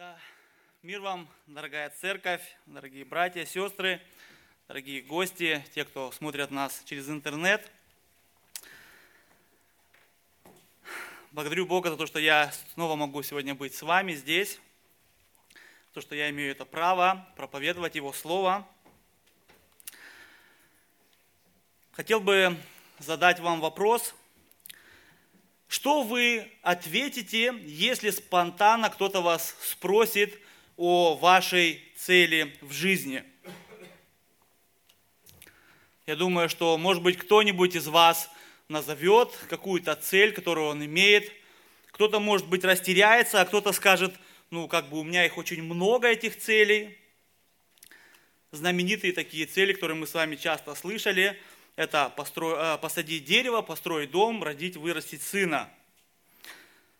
Да, мир вам, дорогая церковь, дорогие братья, сестры, дорогие гости, те, кто смотрят нас через интернет. Благодарю Бога за то, что я снова могу сегодня быть с вами здесь, то, что я имею это право проповедовать Его Слово. Хотел бы задать вам вопрос, что вы ответите, если спонтанно кто-то вас спросит о вашей цели в жизни? Я думаю, что, может быть, кто-нибудь из вас назовет какую-то цель, которую он имеет. Кто-то, может быть, растеряется, а кто-то скажет, ну, как бы у меня их очень много, этих целей. Знаменитые такие цели, которые мы с вами часто слышали – это постро... Э, посадить дерево, построить дом, родить, вырастить сына.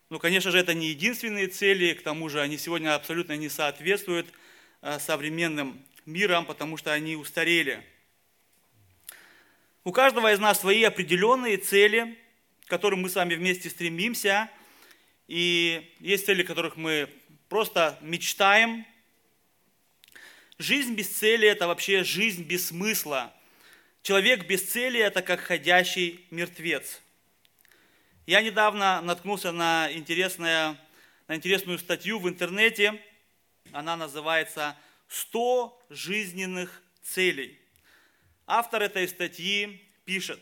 Ну, конечно же, это не единственные цели, к тому же они сегодня абсолютно не соответствуют э, современным мирам, потому что они устарели. У каждого из нас свои определенные цели, к которым мы с вами вместе стремимся. И есть цели, которых мы просто мечтаем. Жизнь без цели – это вообще жизнь без смысла. Человек без цели – это как ходящий мертвец. Я недавно наткнулся на, интересное, на интересную статью в интернете. Она называется «100 жизненных целей». Автор этой статьи пишет,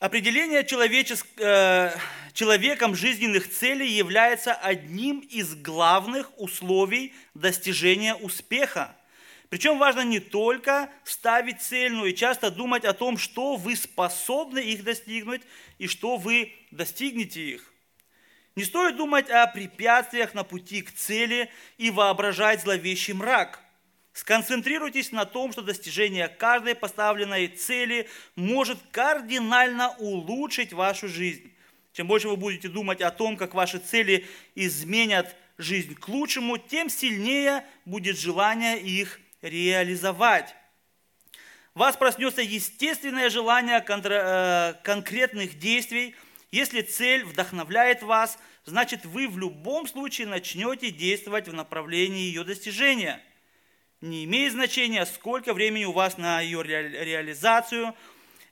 Определение человеческ... Э, человеком жизненных целей является одним из главных условий достижения успеха – причем важно не только ставить цель, но и часто думать о том, что вы способны их достигнуть и что вы достигнете их. Не стоит думать о препятствиях на пути к цели и воображать зловещий мрак. Сконцентрируйтесь на том, что достижение каждой поставленной цели может кардинально улучшить вашу жизнь. Чем больше вы будете думать о том, как ваши цели изменят жизнь к лучшему, тем сильнее будет желание их реализовать. Вас проснется естественное желание э, конкретных действий. Если цель вдохновляет вас, значит вы в любом случае начнете действовать в направлении ее достижения. Не имеет значения, сколько времени у вас на ее реализацию,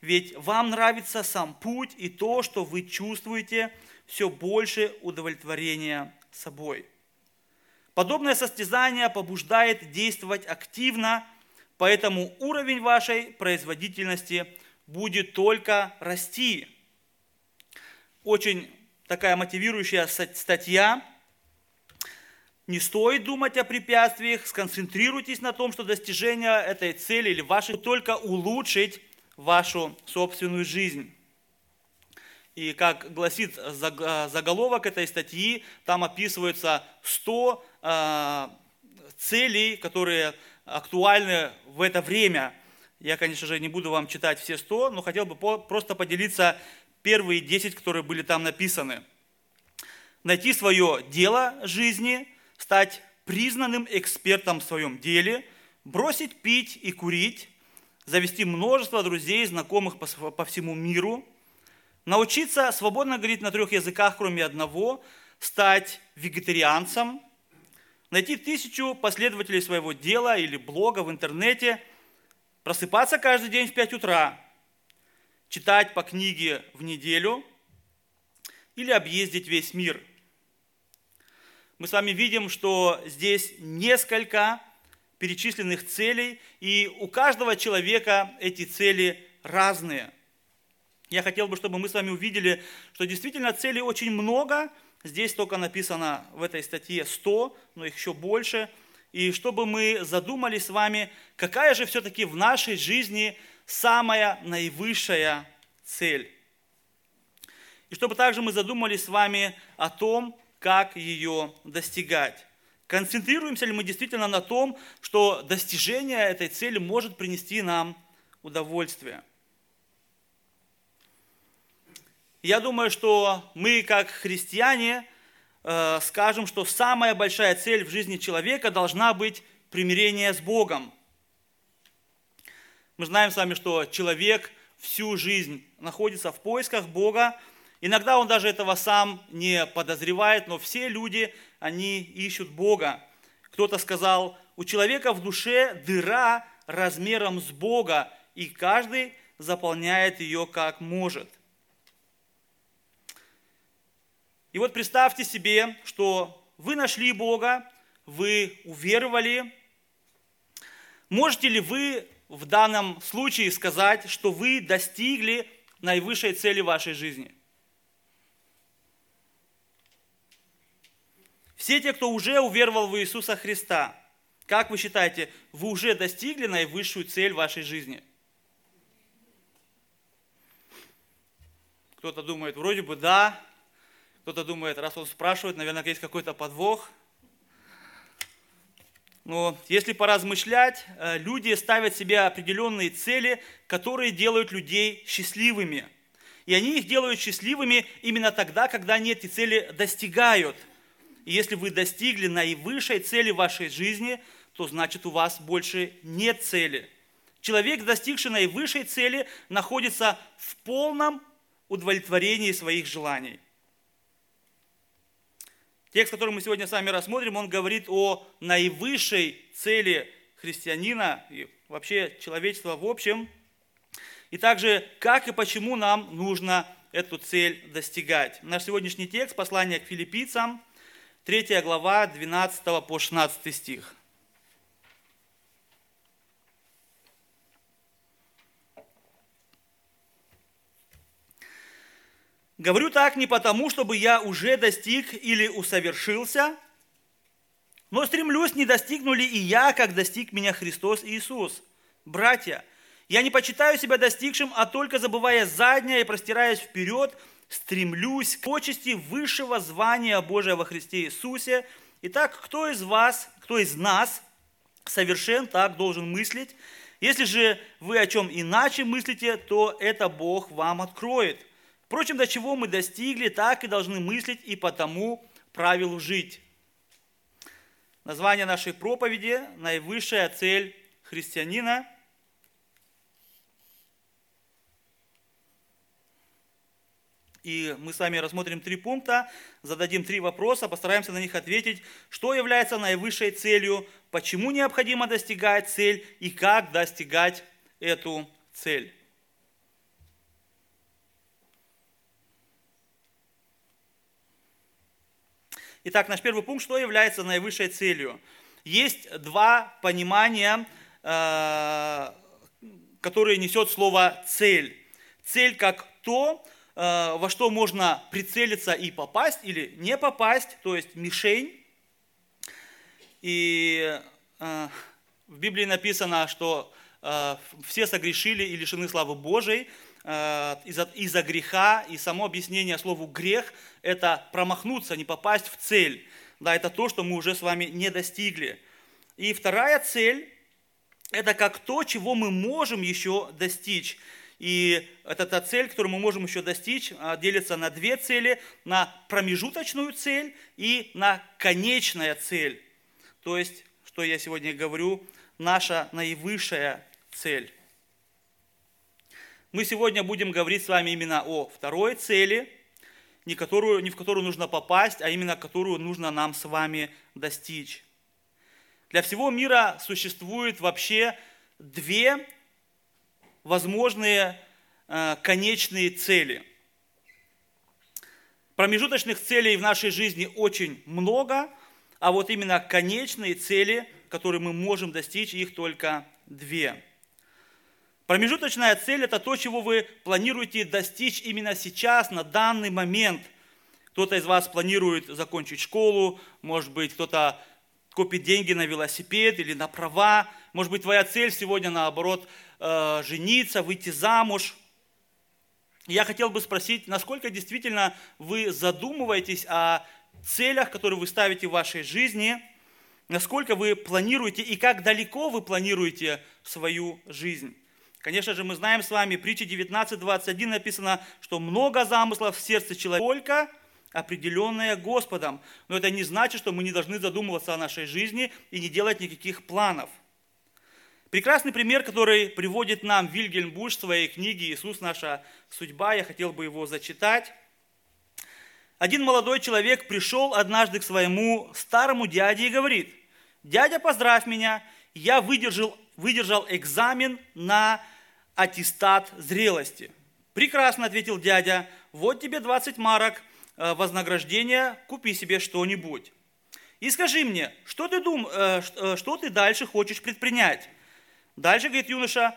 ведь вам нравится сам путь и то, что вы чувствуете, все больше удовлетворения собой. Подобное состязание побуждает действовать активно, поэтому уровень вашей производительности будет только расти. Очень такая мотивирующая статья. Не стоит думать о препятствиях, сконцентрируйтесь на том, что достижение этой цели или вашей только улучшить вашу собственную жизнь. И как гласит заголовок этой статьи, там описываются 100 а, целей, которые актуальны в это время. Я, конечно же, не буду вам читать все 100, но хотел бы просто поделиться первые 10, которые были там написаны. Найти свое дело жизни, стать признанным экспертом в своем деле, бросить пить и курить, завести множество друзей, знакомых по всему миру – научиться свободно говорить на трех языках, кроме одного, стать вегетарианцем, найти тысячу последователей своего дела или блога в интернете, просыпаться каждый день в 5 утра, читать по книге в неделю или объездить весь мир. Мы с вами видим, что здесь несколько перечисленных целей, и у каждого человека эти цели разные – я хотел бы, чтобы мы с вами увидели, что действительно целей очень много. Здесь только написано в этой статье 100, но их еще больше. И чтобы мы задумались с вами, какая же все-таки в нашей жизни самая наивысшая цель. И чтобы также мы задумались с вами о том, как ее достигать. Концентрируемся ли мы действительно на том, что достижение этой цели может принести нам удовольствие – Я думаю, что мы, как христиане, э, скажем, что самая большая цель в жизни человека должна быть примирение с Богом. Мы знаем с вами, что человек всю жизнь находится в поисках Бога, Иногда он даже этого сам не подозревает, но все люди, они ищут Бога. Кто-то сказал, у человека в душе дыра размером с Бога, и каждый заполняет ее как может. И вот представьте себе, что вы нашли Бога, вы уверовали. Можете ли вы в данном случае сказать, что вы достигли наивысшей цели вашей жизни? Все те, кто уже уверовал в Иисуса Христа, как вы считаете, вы уже достигли наивысшую цель вашей жизни? Кто-то думает, вроде бы да, кто-то думает, раз он спрашивает, наверное, есть какой-то подвох. Но если поразмышлять, э, люди ставят себе определенные цели, которые делают людей счастливыми. И они их делают счастливыми именно тогда, когда они эти цели достигают. И если вы достигли наивысшей цели вашей жизни, то значит у вас больше нет цели. Человек, достигший наивысшей цели, находится в полном удовлетворении своих желаний. Текст, который мы сегодня с вами рассмотрим, он говорит о наивысшей цели христианина и вообще человечества в общем, и также как и почему нам нужно эту цель достигать. Наш сегодняшний текст, послание к филиппийцам, 3 глава, 12 по 16 стих. Говорю так не потому, чтобы я уже достиг или усовершился, но стремлюсь, не достигну ли и я, как достиг меня Христос Иисус. Братья, я не почитаю себя достигшим, а только забывая заднее и простираясь вперед, стремлюсь к почести высшего звания Божия во Христе Иисусе. Итак, кто из вас, кто из нас совершен так должен мыслить? Если же вы о чем иначе мыслите, то это Бог вам откроет – Впрочем, до чего мы достигли, так и должны мыслить и потому правилу жить. Название нашей проповеди – наивысшая цель христианина. И мы с вами рассмотрим три пункта, зададим три вопроса, постараемся на них ответить, что является наивысшей целью, почему необходимо достигать цель и как достигать эту цель. Итак, наш первый пункт, что является наивысшей целью? Есть два понимания, э, которые несет слово «цель». Цель как то, э, во что можно прицелиться и попасть, или не попасть, то есть мишень. И э, в Библии написано, что все согрешили и лишены славы Божией, Э, из-за, из греха, и само объяснение слову грех – это промахнуться, не попасть в цель. Да, это то, что мы уже с вами не достигли. И вторая цель – это как то, чего мы можем еще достичь. И это та цель, которую мы можем еще достичь, а, делится на две цели, на промежуточную цель и на конечная цель. То есть, что я сегодня говорю, наша наивысшая цель. Мы сегодня будем говорить с вами именно о второй цели, не, которую, не в которую нужно попасть, а именно которую нужно нам с вами достичь. Для всего мира существует вообще две возможные э, конечные цели. Промежуточных целей в нашей жизни очень много, а вот именно конечные цели, которые мы можем достичь, их только две – Промежуточная цель – это то, чего вы планируете достичь именно сейчас, на данный момент. Кто-то из вас планирует закончить школу, может быть, кто-то копит деньги на велосипед или на права. Может быть, твоя цель сегодня, наоборот, э, жениться, выйти замуж. Я хотел бы спросить, насколько действительно вы задумываетесь о целях, которые вы ставите в вашей жизни, насколько вы планируете и как далеко вы планируете свою жизнь. Конечно же, мы знаем с вами, притча 19.21 написано, что много замыслов в сердце человека, только определенное Господом. Но это не значит, что мы не должны задумываться о нашей жизни и не делать никаких планов. Прекрасный пример, который приводит нам Вильгельм Буш в своей книге «Иисус. Наша судьба», я хотел бы его зачитать. один молодой человек пришел однажды к своему старому дяде и говорит, «Дядя, поздравь меня, я выдержал, выдержал экзамен на аттестат зрелости». «Прекрасно», – ответил дядя, – «вот тебе 20 марок э, вознаграждения, купи себе что-нибудь». И скажи мне, что ты, дум, э, э, что ты дальше хочешь предпринять? Дальше, говорит юноша,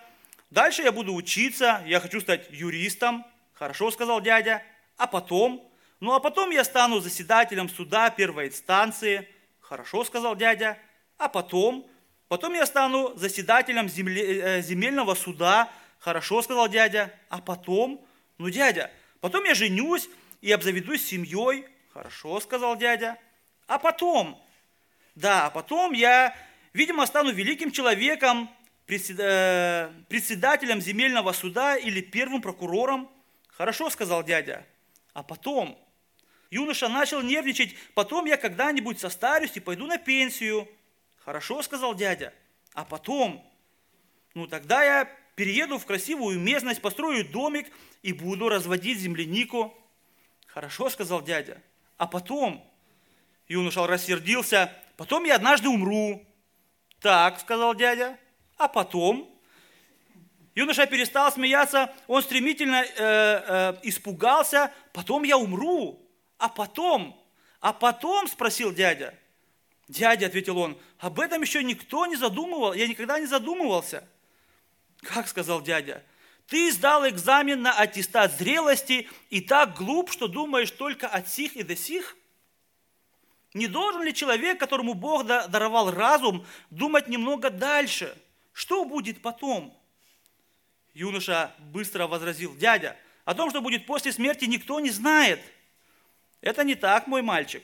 дальше я буду учиться, я хочу стать юристом. Хорошо, сказал дядя. А потом? Ну, а потом я стану заседателем суда первой инстанции. Хорошо, сказал дядя. А потом? Потом я стану заседателем земле, земельного суда Хорошо, сказал дядя. А потом? Ну, дядя, потом я женюсь и обзаведусь семьей. Хорошо, сказал дядя. А потом? Да, а потом я, видимо, стану великим человеком, э, председателем земельного суда или первым прокурором. Хорошо, сказал дядя. А потом? Юноша начал нервничать. Потом я когда-нибудь состарюсь и пойду на пенсию. Хорошо, сказал дядя. А потом? Ну, тогда я перееду в красивую местность, построю домик и буду разводить землянику. Хорошо, сказал дядя. А потом, юноша рассердился, потом я однажды умру. Так, сказал дядя. А потом, юноша перестал смеяться, он стремительно э, э, испугался, потом я умру. А потом, а потом, спросил дядя. Дядя, ответил он, об этом еще никто не задумывал, я никогда не задумывался. Как сказал дядя? Ты сдал экзамен на аттестат зрелости и так глуп, что думаешь только от сих и до сих? Не должен ли человек, которому Бог даровал разум, думать немного дальше? Что будет потом? Юноша быстро возразил, дядя, о том, что будет после смерти, никто не знает. Это не так, мой мальчик.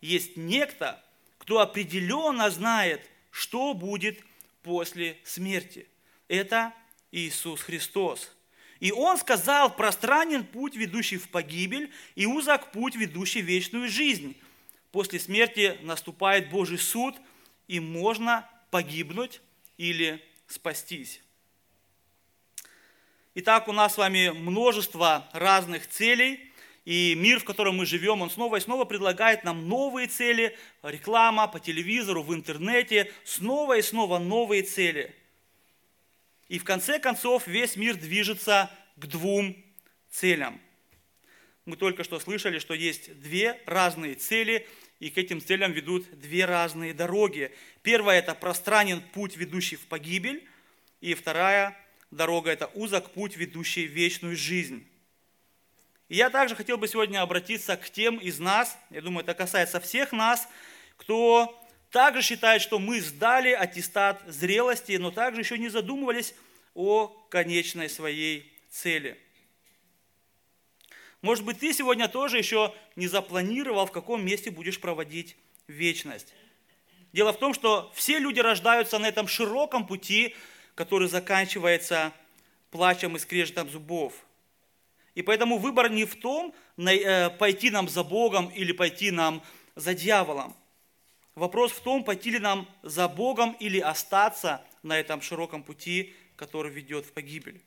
Есть некто, кто определенно знает, что будет после смерти – это Иисус Христос. И Он сказал, пространен путь, ведущий в погибель, и узок путь, ведущий в вечную жизнь. После смерти наступает Божий суд, и можно погибнуть или спастись. Итак, у нас с вами множество разных целей, и мир, в котором мы живем, он снова и снова предлагает нам новые цели, реклама по телевизору, в интернете, снова и снова новые цели – и в конце концов весь мир движется к двум целям. Мы только что слышали, что есть две разные цели, и к этим целям ведут две разные дороги. Первая – это пространен путь, ведущий в погибель, и вторая дорога – это узок путь, ведущий в вечную жизнь. И я также хотел бы сегодня обратиться к тем из нас, я думаю, это касается всех нас, кто также считает, что мы сдали аттестат зрелости, но также еще не задумывались о конечной своей цели. Может быть, ты сегодня тоже еще не запланировал, в каком месте будешь проводить вечность. Дело в том, что все люди рождаются на этом широком пути, который заканчивается плачем и скрежетом зубов. И поэтому выбор не в том, э, пойти нам за Богом или пойти нам за дьяволом. Вопрос в том, пойти ли нам за Богом или остаться на этом широком пути, который ведет в погибель.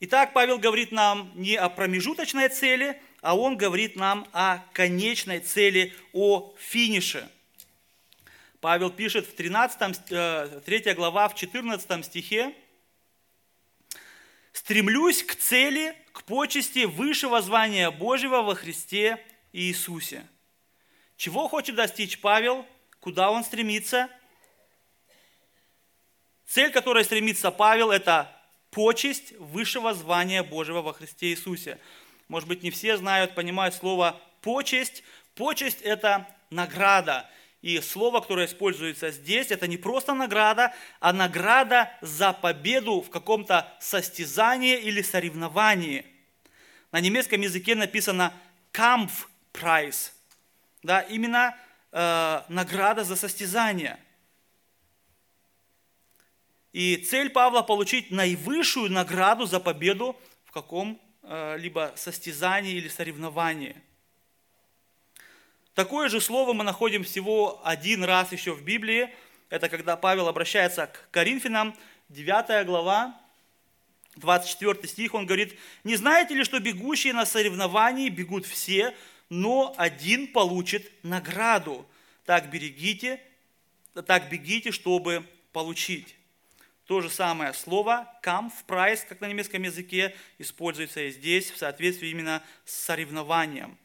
Итак, Павел говорит нам не о промежуточной цели, а он говорит нам о конечной цели, о финише. Павел пишет в 13, 3 э, глава, в 14 стихе, «Стремлюсь к цели, к почести высшего звания Божьего во Христе Иисусе. Чего хочет достичь Павел? Куда он стремится? Цель, которой стремится Павел, это почесть высшего звания Божьего во Христе Иисусе. Может быть, не все знают, понимают слово почесть. Почесть – это награда. И слово, которое используется здесь, это не просто награда, а награда за победу в каком-то состязании или соревновании. На немецком языке написано Kampfpreis. Да, именно э, награда за состязание. И цель Павла получить наивысшую награду за победу в каком-либо состязании или соревновании – Такое же слово мы находим всего один раз еще в Библии. Это когда Павел обращается к Коринфянам, 9 глава, 24 стих, он говорит, «Не знаете ли, что бегущие на соревновании бегут все, но один получит награду? Так берегите, так бегите, чтобы получить». То же самое слово «kampf», «прайс», как на немецком языке, используется и здесь в соответствии именно с соревнованием.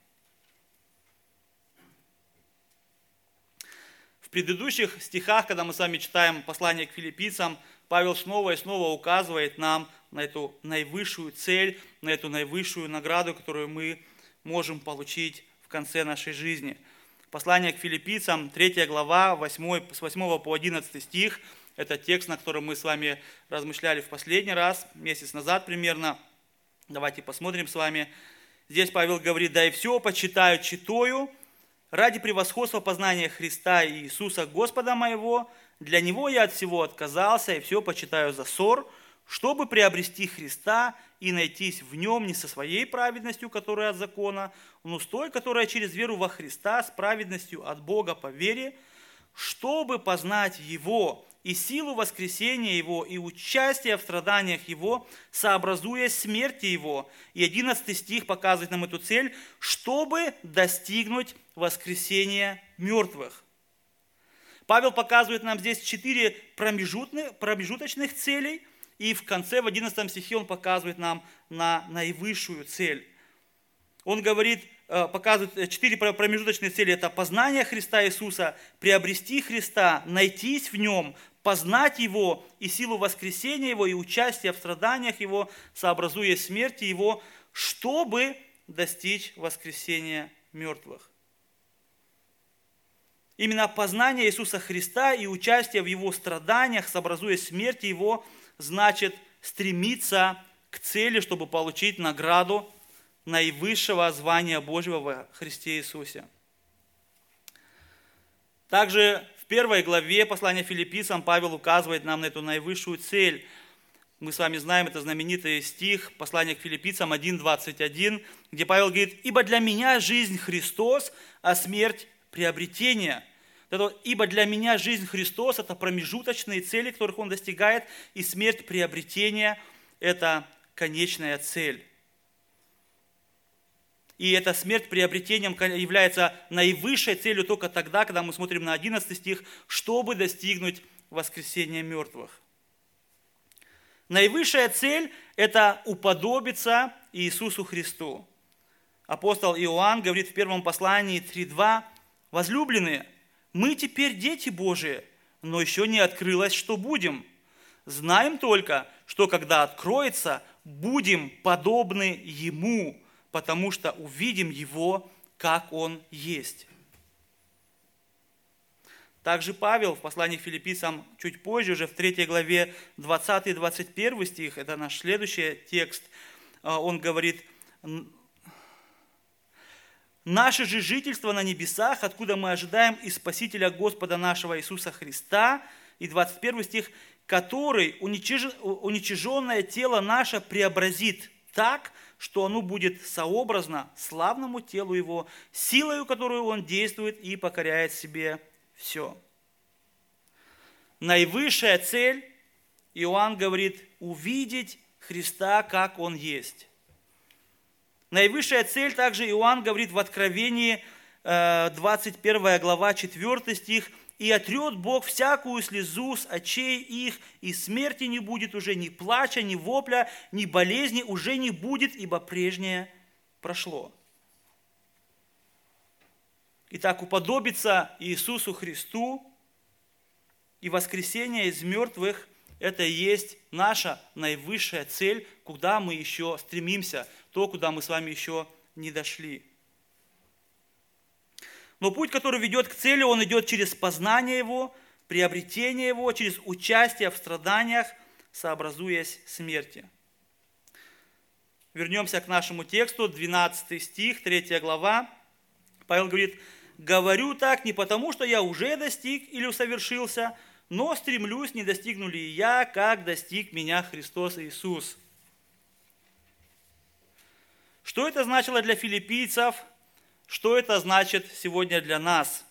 Предыдущих стихах, когда мы с вами читаем послание к филиппийцам, Павел снова и снова указывает нам на эту наивысшую цель, на эту наивысшую награду, которую мы можем получить в конце нашей жизни. Послание к филиппийцам, 3 глава, 8, с 8 по 11 стих, это текст, на котором мы с вами размышляли в последний раз, месяц назад примерно. Давайте посмотрим с вами. Здесь Павел говорит, да и все почитаю читаю, ради превосходства познания Христа и Иисуса Господа моего, для Него я от всего отказался и все почитаю за ссор, чтобы приобрести Христа и найтись в Нем не со своей праведностью, которая от закона, но с той, которая через веру во Христа, с праведностью от Бога по вере, чтобы познать Его и силу воскресения Его, и участие в страданиях Его, сообразуя смерти Его. И 11 стих показывает нам эту цель, чтобы достигнуть воскресения мертвых. Павел показывает нам здесь четыре промежуточных, целей, и в конце, в 11 стихе, он показывает нам на наивысшую цель. Он говорит, э, показывает э, четыре промежуточные цели. Это познание Христа Иисуса, приобрести Христа, найтись в Нем, познать Его и силу воскресения Его, и участие в страданиях Его, сообразуя смерти Его, чтобы достичь воскресения мертвых. Именно познание Иисуса Христа и участие в Его страданиях, сообразуя смерти Его, значит стремиться к цели, чтобы получить награду наивысшего звания Божьего во Христе Иисусе. Также в первой главе послания филиппийцам Павел указывает нам на эту наивысшую цель. Мы с вами знаем, это знаменитый стих, послания к филиппийцам 1.21, где Павел говорит, «Ибо для меня жизнь Христос, а смерть – приобретение». Это, «Ибо для меня жизнь Христос – это промежуточные цели, которых Он достигает, и смерть приобретения – это конечная цель». И эта смерть приобретением является наивысшей целью только тогда, когда мы смотрим на 11 стих, чтобы достигнуть воскресения мертвых. Наивысшая цель – это уподобиться Иисусу Христу. Апостол Иоанн говорит в первом послании 3.2, «Возлюбленные, мы теперь дети Божии, но еще не открылось, что будем. Знаем только, что когда откроется, будем подобны Ему, потому что увидим Его, как Он есть. Также Павел в послании к филиппийцам чуть позже, уже в 3 главе 20-21 стих, это наш следующий текст, а, он говорит, «Наше же жительство на небесах, откуда мы ожидаем и Спасителя Господа нашего Иисуса Христа», и 21 стих, «который уничиженное тело наше преобразит так, что оно будет сообразно славному телу его, силою, которую он действует и покоряет себе все. Наивысшая цель, Иоанн говорит, увидеть Христа, как Он есть. Наивысшая цель также Иоанн говорит в Откровении, 21 э, глава, 4 стих – и отрет Бог всякую слезу с очей их, и смерти не будет уже ни плача, ни вопля, ни болезни уже не будет, ибо прежнее прошло. Итак, уподобиться Иисусу Христу и воскресение из мертвых – это и есть наша наивысшая цель, куда мы еще стремимся, то, куда мы с вами еще не дошли. Но путь, который ведет к цели, он идет через познание его, приобретение его, через участие в страданиях, сообразуясь смерти. Вернемся к нашему тексту, 12 стих, 3 глава. Павел говорит, «Говорю так не потому, что я уже достиг или усовершился, но стремлюсь, не достигну ли я, как достиг меня Христос Иисус». Что это значило для филиппийцев – что это значит сегодня для нас?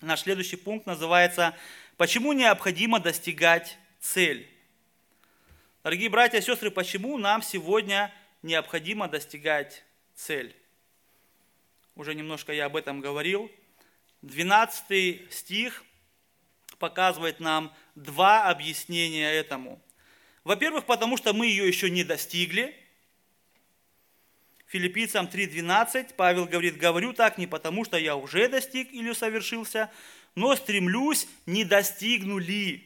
Наш следующий пункт называется «Почему необходимо достигать цель?». Дорогие братья и сестры, почему нам сегодня необходимо достигать цель? Уже немножко я об этом говорил. 12 стих показывает нам два объяснения этому. Во-первых, потому что мы ее еще не достигли. Филиппийцам 3.12 Павел говорит, говорю так не потому, что я уже достиг или совершился, но стремлюсь, не достигну ли.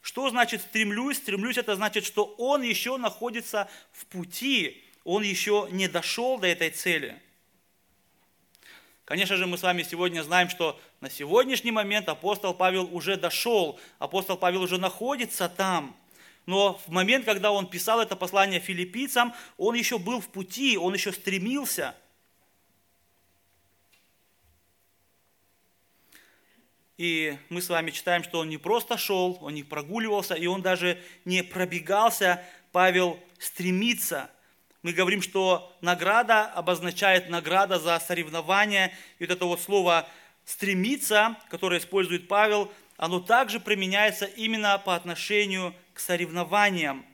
Что значит стремлюсь? Стремлюсь, это значит, что он еще находится в пути, он еще не дошел до этой цели. Конечно же, мы с вами сегодня знаем, что на сегодняшний момент апостол Павел уже дошел, апостол Павел уже находится там. Но в момент, когда он писал это послание филиппийцам, он еще был в пути, он еще стремился. И мы с вами читаем, что он не просто шел, он не прогуливался, и он даже не пробегался. Павел стремится – мы говорим, что награда обозначает награда за соревнование. И вот это вот слово «стремиться», которое использует Павел, оно также применяется именно по отношению к соревнованиям.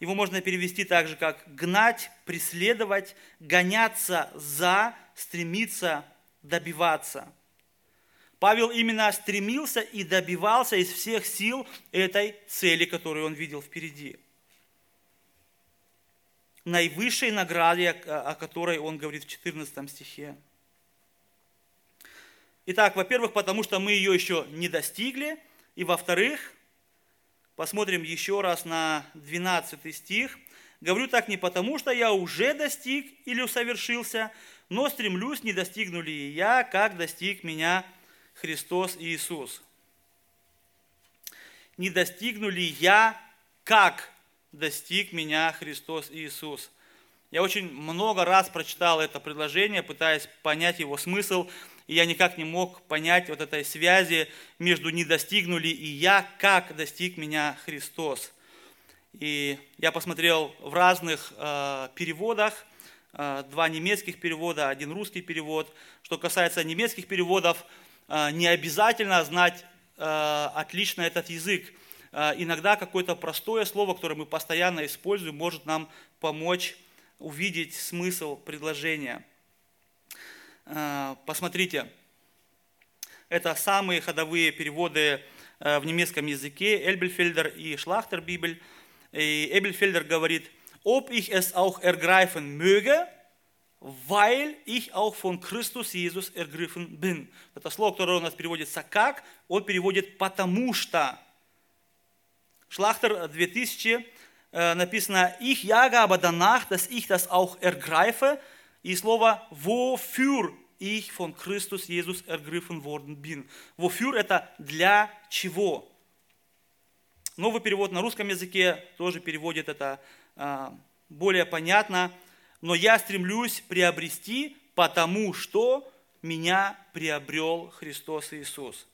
Его можно перевести также как гнать, преследовать, гоняться за, стремиться, добиваться. Павел именно стремился и добивался из всех сил этой цели, которую он видел впереди наивысшей награде, о которой он говорит в 14 стихе. Итак, во-первых, потому что мы ее еще не достигли, и во-вторых, посмотрим еще раз на 12 стих. Говорю так не потому, что я уже достиг или усовершился, но стремлюсь, не достигну ли я, как достиг меня Христос Иисус. Не достигну ли я, как достиг меня Христос Иисус. Я очень много раз прочитал это предложение, пытаясь понять его смысл, и я никак не мог понять вот этой связи между «не достигнули» и «я», как достиг меня Христос. И я посмотрел в разных э, переводах, э, два немецких перевода, один русский перевод. Что касается немецких переводов, э, не обязательно знать э, отлично этот язык. А, иногда какое-то простое слово, которое мы постоянно используем, может нам помочь увидеть смысл предложения. А, посмотрите, это самые ходовые переводы а, в немецком языке, Эльбельфельдер и Шлахтер Бибель. И Эбельфельдер говорит, ob ich es auch ergreifen möge, weil ich auch von Christus Jesus ergriffen bin. Это слово, которое у нас переводится как, он переводит потому что. Schlachter 2000 написано «Ich jage aber danach, dass ich das auch ergreife» и слово «wofür ich von Christus Jesus ergriffen worden bin». «Wofür» – это «для чего». Новый перевод на русском языке тоже переводит это более понятно. «Но я стремлюсь приобрести, потому что меня приобрел Христос Иисус».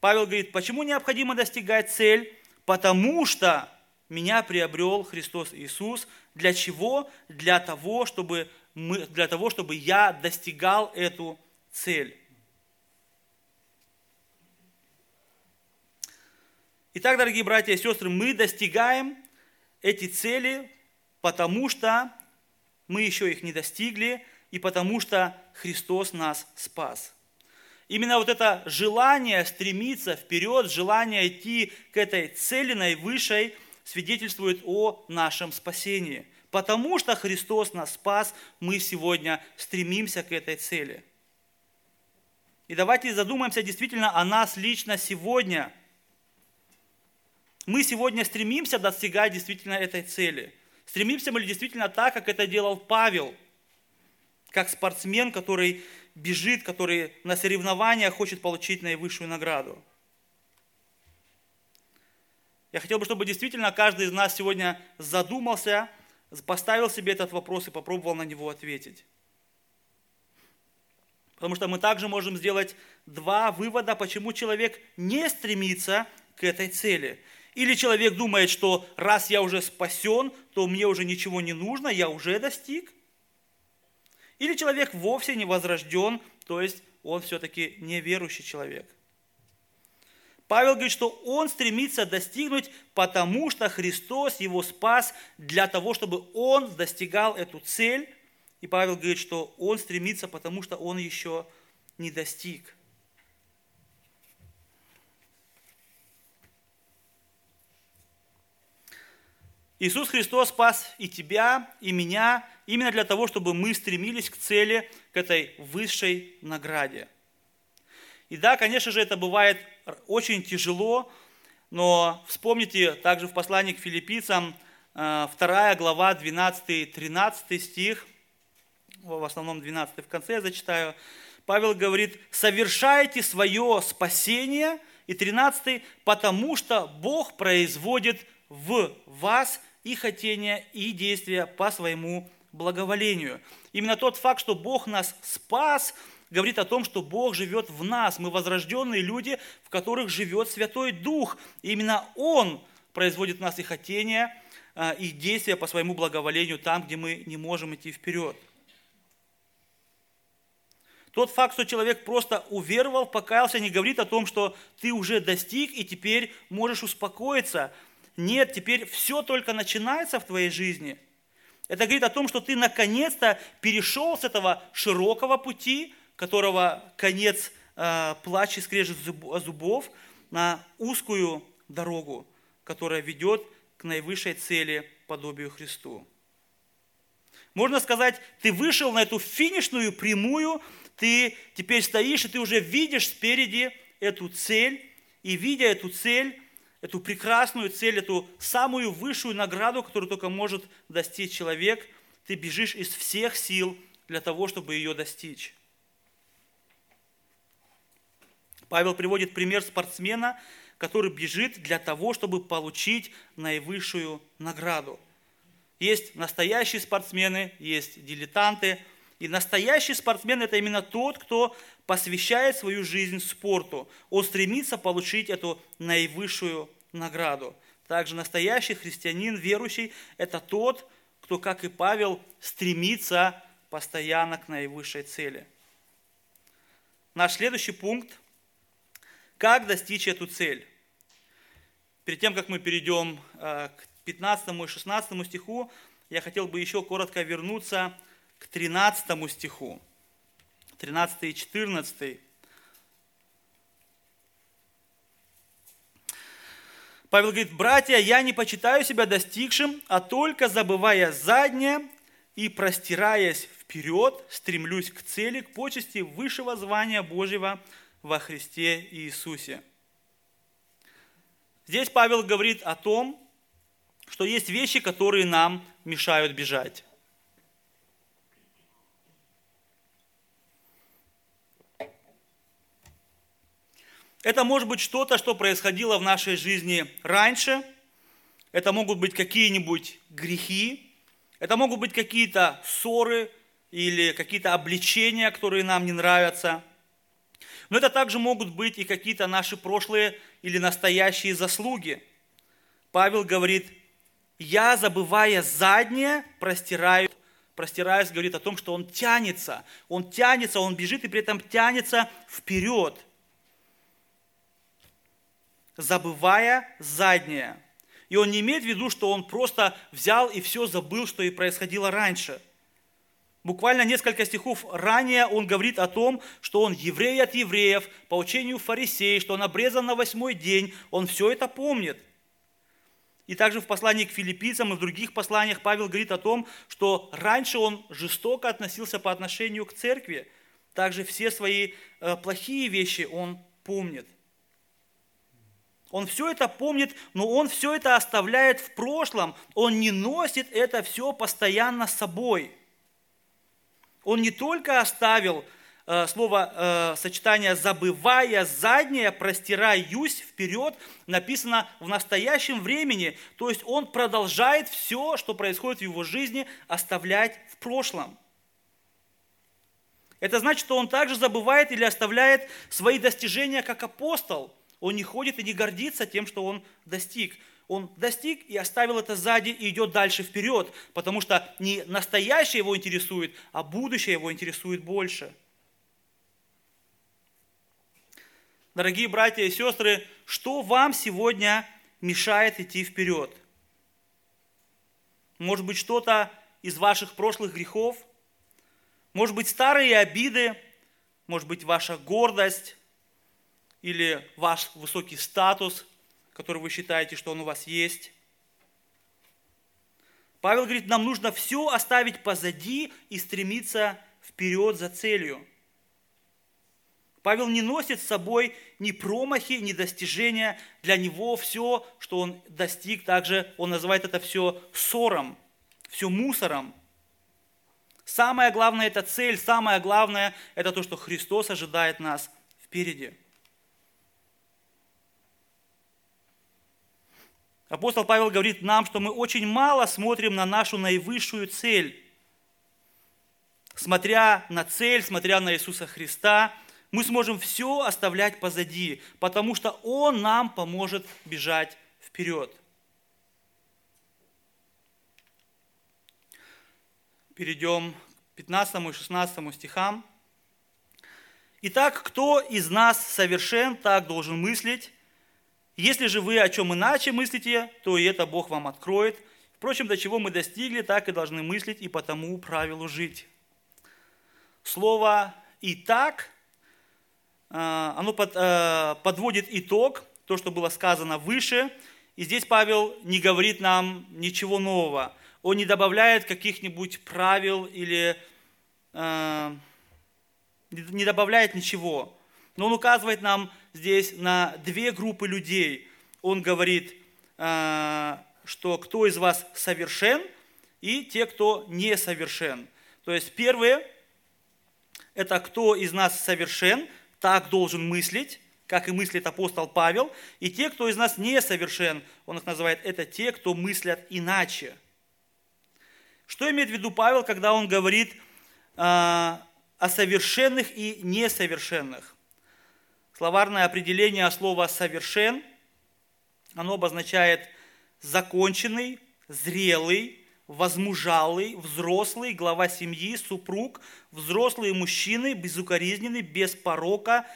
Павел говорит, почему необходимо достигать цель? Потому что меня приобрел Христос Иисус. Для чего? Для того, чтобы, мы, для того, чтобы я достигал эту цель. Итак, дорогие братья и сестры, мы достигаем эти цели, потому что мы еще их не достигли, и потому что Христос нас спас. Именно вот это желание стремиться вперед, желание идти к этой цели наивысшей свидетельствует о нашем спасении. Потому что Христос нас спас, мы сегодня стремимся к этой цели. И давайте задумаемся действительно о нас лично сегодня. Мы сегодня стремимся достигать действительно этой цели. Стремимся мы ли действительно так, как это делал Павел, как спортсмен, который бежит, который на соревнованиях хочет получить наивысшую награду. Я хотел бы, чтобы действительно каждый из нас сегодня задумался, поставил себе этот вопрос и попробовал на него ответить. Потому что мы также можем сделать два вывода, почему человек не стремится к этой цели. Или человек думает, что раз я уже спасен, то мне уже ничего не нужно, я уже достиг – или человек вовсе не возрожден, то есть он все-таки неверующий человек. Павел говорит, что он стремится достигнуть, потому что Христос его спас для того, чтобы он достигал эту цель. И Павел говорит, что он стремится, потому что он еще не достиг. Иисус Христос спас и тебя, и меня именно для того, чтобы мы стремились к цели, к этой высшей награде – и да, конечно же, это бывает очень тяжело, но вспомните также в послании к филиппийцам, 2 э, глава, 12-13 стих, в основном 12 в конце я зачитаю, Павел говорит, совершайте свое спасение, и 13, потому что Бог производит в вас и хотения, и действия по своему благоволению. Именно тот факт, что Бог нас спас, говорит о том, что Бог живет в нас. Мы возрожденные люди, в которых живет Святой Дух. И именно Он производит в нас и хотения, а, и действия по своему благоволению там, где мы не можем идти вперед. Тот факт, что человек просто уверовал, покаялся, не говорит о том, что ты уже достиг и теперь можешь успокоиться. Нет, теперь все только начинается в твоей жизни. Это говорит о том, что ты наконец-то перешел с этого широкого пути, которого конец э, плач и скрежет зубов, на узкую дорогу, которая ведет к наивысшей цели, подобию Христу. Можно сказать, ты вышел на эту финишную прямую, ты теперь стоишь, и ты уже видишь спереди эту цель, и видя эту цель, эту прекрасную цель, эту самую высшую награду, которую только может достичь человек, ты бежишь из всех сил для того, чтобы ее достичь. Павел приводит пример спортсмена, который бежит для того, чтобы получить наивысшую награду. Есть настоящие спортсмены, есть дилетанты. И настоящий спортсмен – это именно тот, кто посвящает свою жизнь спорту. Он стремится получить эту наивысшую награду. Также настоящий христианин, верующий – это тот, кто, как и Павел, стремится постоянно к наивысшей цели. Наш следующий пункт как достичь эту цель? Перед тем, как мы перейдем э, к 15 и 16 стиху, я хотел бы еще коротко вернуться к 13 стиху. 13 и 14. Павел говорит, братья, я не почитаю себя достигшим, а только забывая заднее и простираясь вперед, стремлюсь к цели, к почести высшего звания Божьего – во Христе Иисусе. Здесь Павел говорит о том, что есть вещи, которые нам мешают бежать. Это может быть что-то, что происходило в нашей жизни раньше. Это могут быть какие-нибудь грехи. Это могут быть какие-то ссоры или какие-то обличения, которые нам не нравятся. Но это также могут быть и какие-то наши прошлые или настоящие заслуги. Павел говорит, я, забывая заднее, простираю, простираюсь, говорит о том, что он тянется, он тянется, он бежит и при этом тянется вперед, забывая заднее. И он не имеет в виду, что он просто взял и все забыл, что и происходило раньше – Буквально несколько стихов ранее он говорит о том, что он еврей от евреев, по учению фарисеев, что он обрезан на восьмой день, он все это помнит. И также в послании к филиппийцам и в других посланиях Павел говорит о том, что раньше он жестоко относился по отношению к церкви. Также все свои э, плохие вещи он помнит. Он все это помнит, но он все это оставляет в прошлом. Он не носит это все постоянно с собой – он не только оставил э, слово э, сочетание «забывая заднее, простираюсь вперед» написано в настоящем времени. То есть он продолжает все, что происходит в его жизни, оставлять в прошлом. Это значит, что он также забывает или оставляет свои достижения как апостол. Он не ходит и не гордится тем, что он достиг он достиг и оставил это сзади и идет дальше вперед, потому что не настоящее его интересует, а будущее его интересует больше. Дорогие братья и сестры, что вам сегодня мешает идти вперед? Может быть, что-то из ваших прошлых грехов? Может быть, старые обиды? Может быть, ваша гордость? Или ваш высокий статус, который вы считаете, что он у вас есть? Павел говорит, нам нужно все оставить позади и стремиться вперед за целью. Павел не носит с собой ни промахи, ни достижения. Для него все, что он достиг, также он называет это все ссором, все мусором. Самое главное – это цель, самое главное – это то, что Христос ожидает нас впереди. Апостол Павел говорит нам, что мы очень мало смотрим на нашу наивысшую цель. Смотря на цель, смотря на Иисуса Христа, мы сможем все оставлять позади, потому что Он нам поможет бежать вперед. Перейдем к 15 и 16 стихам. Итак, кто из нас совершен, так должен мыслить, если же вы о чем иначе мыслите, то и это Бог вам откроет. Впрочем, до чего мы достигли, так и должны мыслить и по тому правилу жить. Слово «и так» э, оно э, подводит итог, то, что было сказано выше. И здесь Павел не говорит нам ничего нового. Он не добавляет каких-нибудь правил или э, не добавляет ничего. Но он указывает нам здесь на две группы людей. Он говорит, э, что кто из вас совершен, и те, кто несовершен. То есть первые – это кто из нас совершен, так должен мыслить, как и мыслит апостол Павел. И те, кто из нас несовершен, он их называет, это те, кто мыслят иначе. Что имеет в виду Павел, когда он говорит э, о совершенных и несовершенных? Словарное определение слова «совершен», оно обозначает законченный, зрелый, возмужалый, взрослый, глава семьи, супруг, взрослый мужчины, безукоризненный, без порока,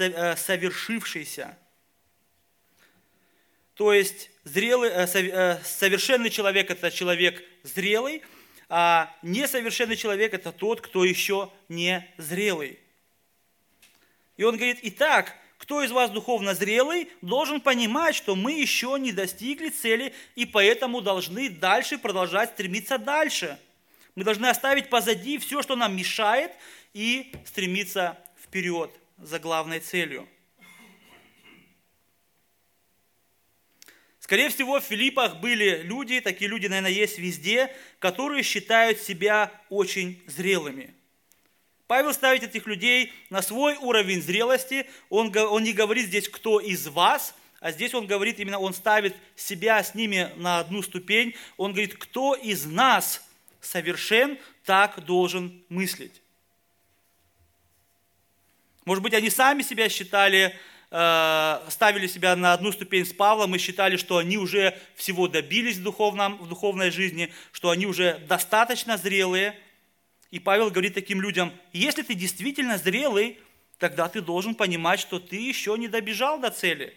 э, совершившийся. То есть зрелый, э, э, совершенный человек – это человек зрелый, а несовершенный человек – это тот, кто еще не зрелый. И он говорит, итак, кто из вас духовно зрелый, должен понимать, что мы еще не достигли цели, и поэтому должны дальше продолжать стремиться дальше. Мы должны оставить позади все, что нам мешает, и стремиться вперед за главной целью. Скорее всего, в Филиппах были люди, такие люди, наверное, есть везде, которые считают себя очень зрелыми – Павел ставит этих людей на свой уровень зрелости. Он, он не говорит здесь, кто из вас, а здесь он говорит именно, он ставит себя с ними на одну ступень. Он говорит, кто из нас совершен, так должен мыслить. Может быть, они сами себя считали, э, ставили себя на одну ступень с Павлом и считали, что они уже всего добились в, духовном, в духовной жизни, что они уже достаточно зрелые – и Павел говорит таким людям, если ты действительно зрелый, тогда ты должен понимать, что ты еще не добежал до цели.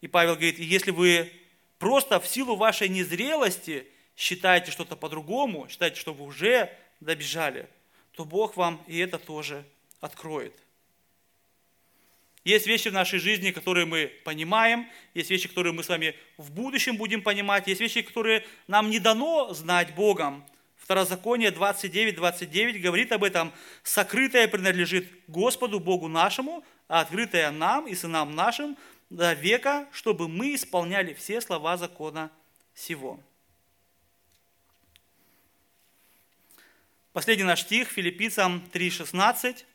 И Павел говорит, если вы просто в силу вашей незрелости считаете что-то по-другому, считаете, что вы уже добежали, то Бог вам и это тоже откроет. Есть вещи в нашей жизни, которые мы понимаем, есть вещи, которые мы с вами в будущем будем понимать, есть вещи, которые нам не дано знать Богом. Второзаконие 29, 29 говорит об этом. «Сокрытое принадлежит Господу Богу нашему, а открытое нам и сынам нашим до века, чтобы мы исполняли все слова закона сего». Последний наш стих, Филиппийцам 3,16.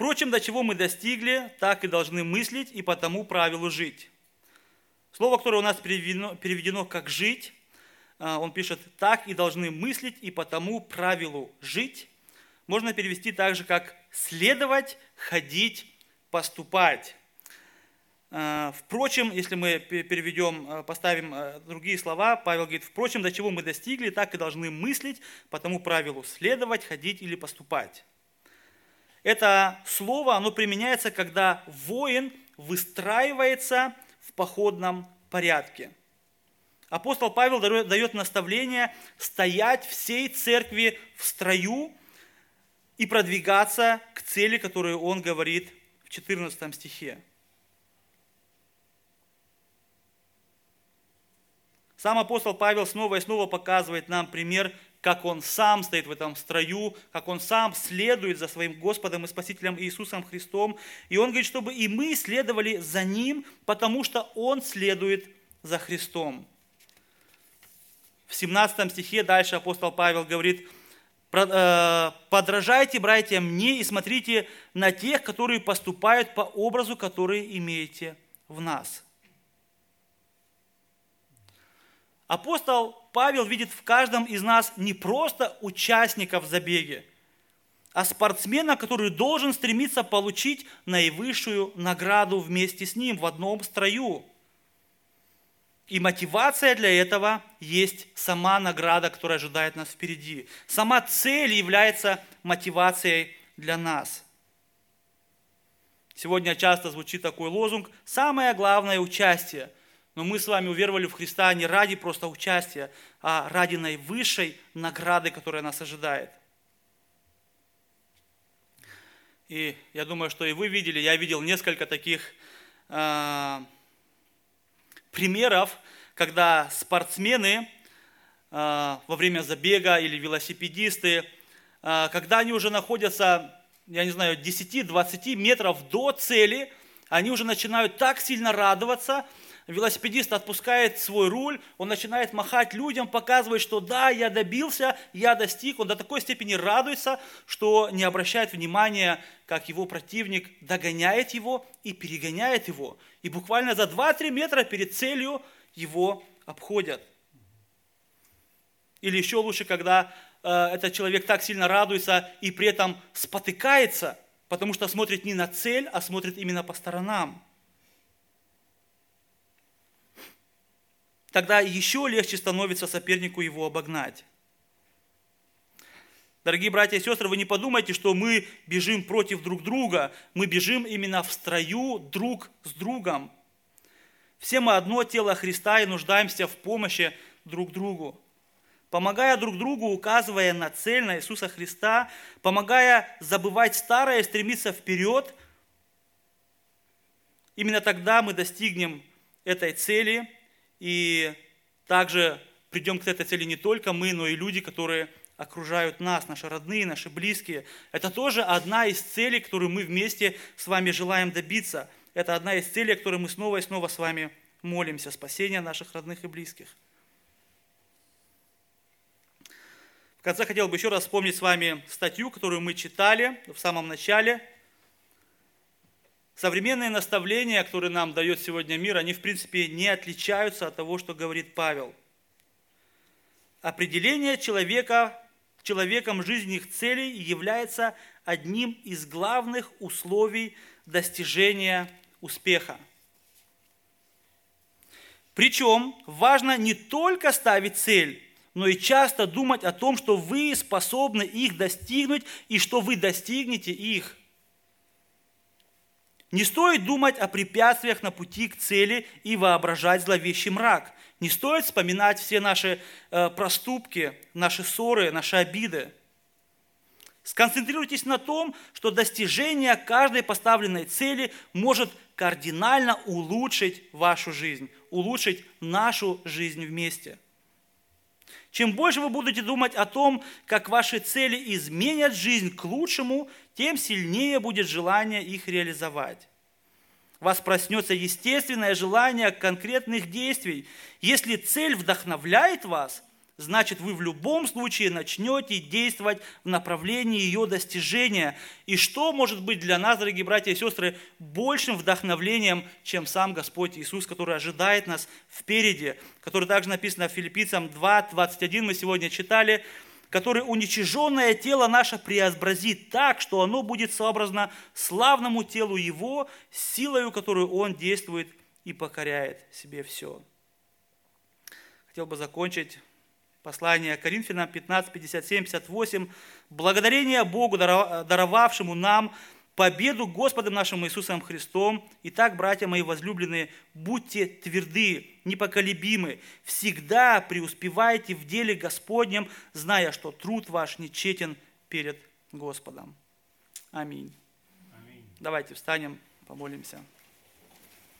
Впрочем, до чего мы достигли, так и должны мыслить и по тому правилу жить. Слово, которое у нас переведено, переведено как «жить», а, он пишет «так и должны мыслить и по тому правилу жить». Можно перевести также как «следовать, ходить, поступать». А, впрочем, если мы переведем, а, поставим другие слова, Павел говорит, впрочем, до чего мы достигли, так и должны мыслить, по тому правилу следовать, ходить или поступать. Это слово, оно применяется, когда воин выстраивается в походном порядке. Апостол Павел дает наставление стоять всей церкви в строю и продвигаться к цели, которую он говорит в 14 стихе. Сам апостол Павел снова и снова показывает нам пример, как он сам стоит в этом строю, как он сам следует за своим Господом и Спасителем Иисусом Христом. И он говорит, чтобы и мы следовали за Ним, потому что Он следует за Христом. В 17 стихе дальше апостол Павел говорит, «Э, «Подражайте, братья, мне и смотрите на тех, которые поступают по образу, который имеете в нас». Апостол Павел видит в каждом из нас не просто участника в забеге, а спортсмена, который должен стремиться получить наивысшую награду вместе с ним в одном строю. И мотивация для этого есть сама награда, которая ожидает нас впереди. Сама цель является мотивацией для нас. Сегодня часто звучит такой лозунг «Самое главное участие». Но мы с вами уверовали в Христа не ради просто участия, а ради наивысшей награды, которая нас ожидает. И я думаю, что и вы видели, я видел несколько таких э, примеров, когда спортсмены э, во время забега или велосипедисты, э, когда они уже находятся, я не знаю, 10-20 метров до цели, они уже начинают так сильно радоваться, велосипедист отпускает свой руль, он начинает махать людям, показывает, что да, я добился, я достиг, он до такой степени радуется, что не обращает внимания, как его противник догоняет его и перегоняет его. И буквально за 2-3 метра перед целью его обходят. Или еще лучше, когда э, этот человек так сильно радуется и при этом спотыкается, потому что смотрит не на цель, а смотрит именно по сторонам. Тогда еще легче становится сопернику его обогнать. Дорогие братья и сестры, вы не подумайте, что мы бежим против друг друга. Мы бежим именно в строю друг с другом. Все мы одно тело Христа и нуждаемся в помощи друг другу. Помогая друг другу, указывая на цель, на Иисуса Христа, помогая забывать старое и стремиться вперед, именно тогда мы достигнем этой цели – и также придем к этой цели не только мы, но и люди, которые окружают нас, наши родные, наши близкие. Это тоже одна из целей, которую мы вместе с вами желаем добиться. Это одна из целей, о которой мы снова и снова с вами молимся, спасение наших родных и близких. В конце хотел бы еще раз вспомнить с вами статью, которую мы читали в самом начале – Современные наставления, которые нам дает сегодня мир, они в принципе не отличаются от того, что говорит Павел. Определение человека, человеком жизненных целей является одним из главных условий достижения успеха. Причем важно не только ставить цель, но и часто думать о том, что вы способны их достигнуть и что вы достигнете их. Не стоит думать о препятствиях на пути к цели и воображать зловещий мрак. Не стоит вспоминать все наши э, проступки, наши ссоры, наши обиды. Сконцентрируйтесь на том, что достижение каждой поставленной цели может кардинально улучшить вашу жизнь, улучшить нашу жизнь вместе. Чем больше вы будете думать о том, как ваши цели изменят жизнь к лучшему, тем сильнее будет желание их реализовать. вас проснется естественное желание конкретных действий. Если цель вдохновляет вас, значит вы в любом случае начнете действовать в направлении ее достижения. И что может быть для нас, дорогие братья и сестры, большим вдохновлением, чем сам Господь Иисус, который ожидает нас впереди, который также написано в Филиппийцам 2, 21, мы сегодня читали, который уничиженное тело наше преобразит так, что оно будет сообразно славному телу Его, силою, которую Он действует и покоряет себе все. Хотел бы закончить Послание Коринфянам 15, 57, 58. Благодарение Богу, даровавшему нам победу Господом нашим Иисусом Христом. Итак, братья мои возлюбленные, будьте тверды, непоколебимы, всегда преуспевайте в деле Господнем, зная, что труд ваш нечетен перед Господом. Аминь. Аминь. Давайте встанем, помолимся.